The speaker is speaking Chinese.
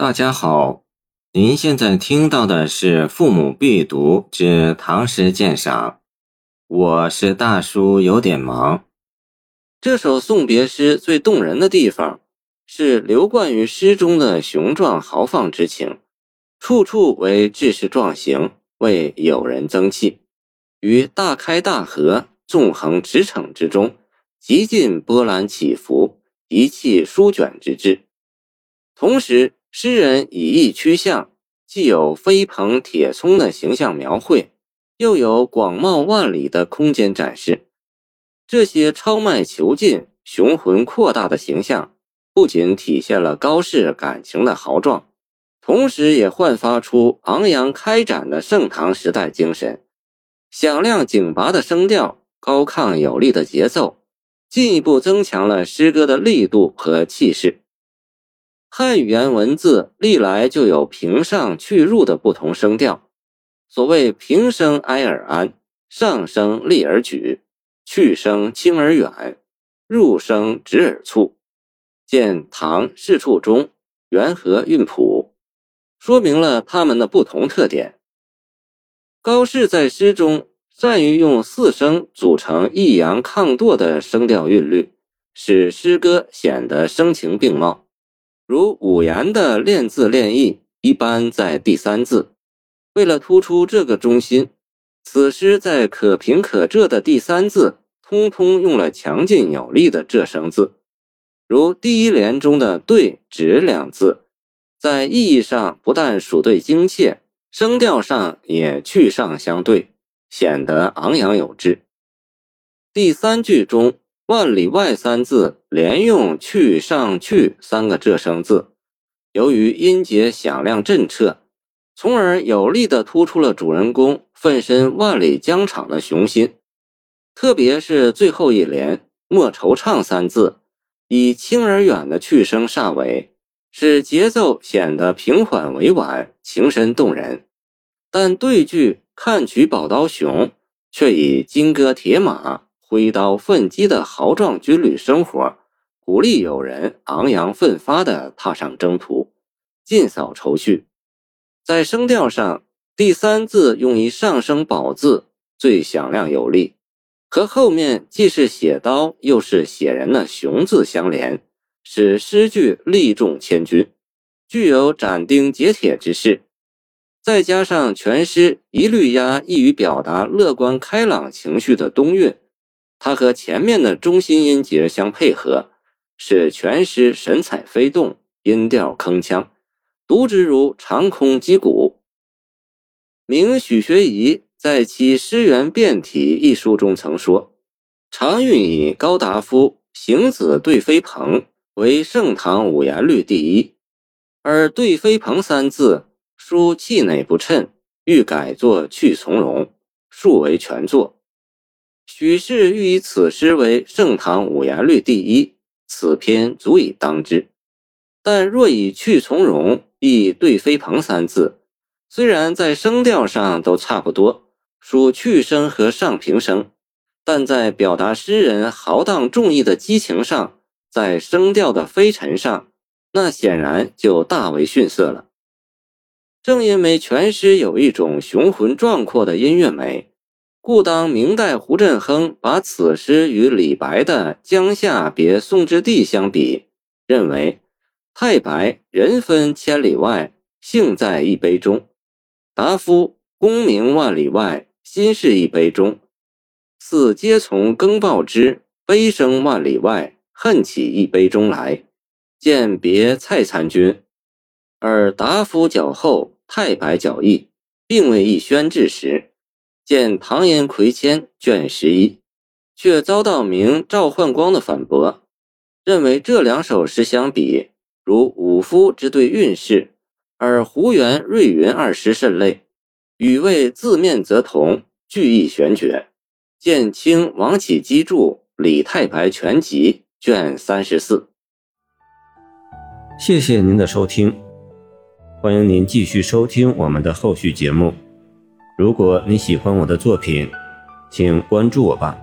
大家好，您现在听到的是《父母必读之唐诗鉴赏》，我是大叔，有点忙。这首送别诗最动人的地方，是流贯于诗中的雄壮豪放之情，处处为志士壮行，为友人增气，于大开大合、纵横驰骋之中，极尽波澜起伏、一气舒卷之志，同时。诗人以意趋向，既有飞鹏铁葱的形象描绘，又有广袤万里的空间展示。这些超迈遒劲、雄浑扩大的形象，不仅体现了高适感情的豪壮，同时也焕发出昂扬开展的盛唐时代精神。响亮挺拔的声调，高亢有力的节奏，进一步增强了诗歌的力度和气势。汉语言文字历来就有平上去入的不同声调，所谓平声哀而安，上声厉而举，去声轻而远，入声直而促。见唐释处中元和韵谱，说明了它们的不同特点。高适在诗中善于用四声组成抑扬抗堕的声调韵律，使诗歌显得声情并茂。如五言的练字练意，一般在第三字。为了突出这个中心，此诗在可平可仄的第三字，通通用了强劲有力的仄声字。如第一联中的“对”“直”两字，在意义上不但属对精切，声调上也去上相对，显得昂扬有致。第三句中。万里外三字连用去上去三个仄声字，由于音节响亮震彻，从而有力地突出了主人公奋身万里疆场的雄心。特别是最后一联莫惆怅三字，以轻而远的去声煞尾，使节奏显得平缓委婉，情深动人。但对句看取宝刀雄，却以金戈铁马。挥刀奋击的豪壮军旅生活，鼓励友人昂扬奋发地踏上征途，尽扫愁绪。在声调上，第三字用一上升宝字，最响亮有力，和后面既是写刀又是写人的雄字相连，使诗句力重千钧，具有斩钉截铁之势。再加上全诗一律押易于表达乐观开朗情绪的冬韵。它和前面的中心音节相配合，使全诗神采飞动，音调铿锵，读之如长空击鼓。明许学宜在其《诗源变体》一书中曾说：“常运以高达夫行子对飞鹏为盛唐五言律第一，而对飞鹏三字书气馁不称，欲改作去从容，数为全作。”许氏欲以此诗为盛唐五言律第一，此篇足以当之。但若以去从容，亦对飞鹏三字，虽然在声调上都差不多，属去声和上平声，但在表达诗人豪荡重义的激情上，在声调的飞沉上，那显然就大为逊色了。正因为全诗有一种雄浑壮阔的音乐美。故当明代胡振亨把此诗与李白的《江夏别宋之地》相比，认为太白人分千里外，性在一杯中；达夫功名万里外，心事一杯中。似皆从更报之，悲声万里外，恨起一杯中来。见别蔡参军，而达夫脚后，太白脚易，并未一宣制时。见唐寅魁谦卷十一，却遭到明赵焕光的反驳，认为这两首诗相比，如武夫之对运势，而胡元、瑞云二诗甚类，语味字面则同，句意玄绝。见清王启基著《李太白全集》卷三十四。谢谢您的收听，欢迎您继续收听我们的后续节目。如果你喜欢我的作品，请关注我吧。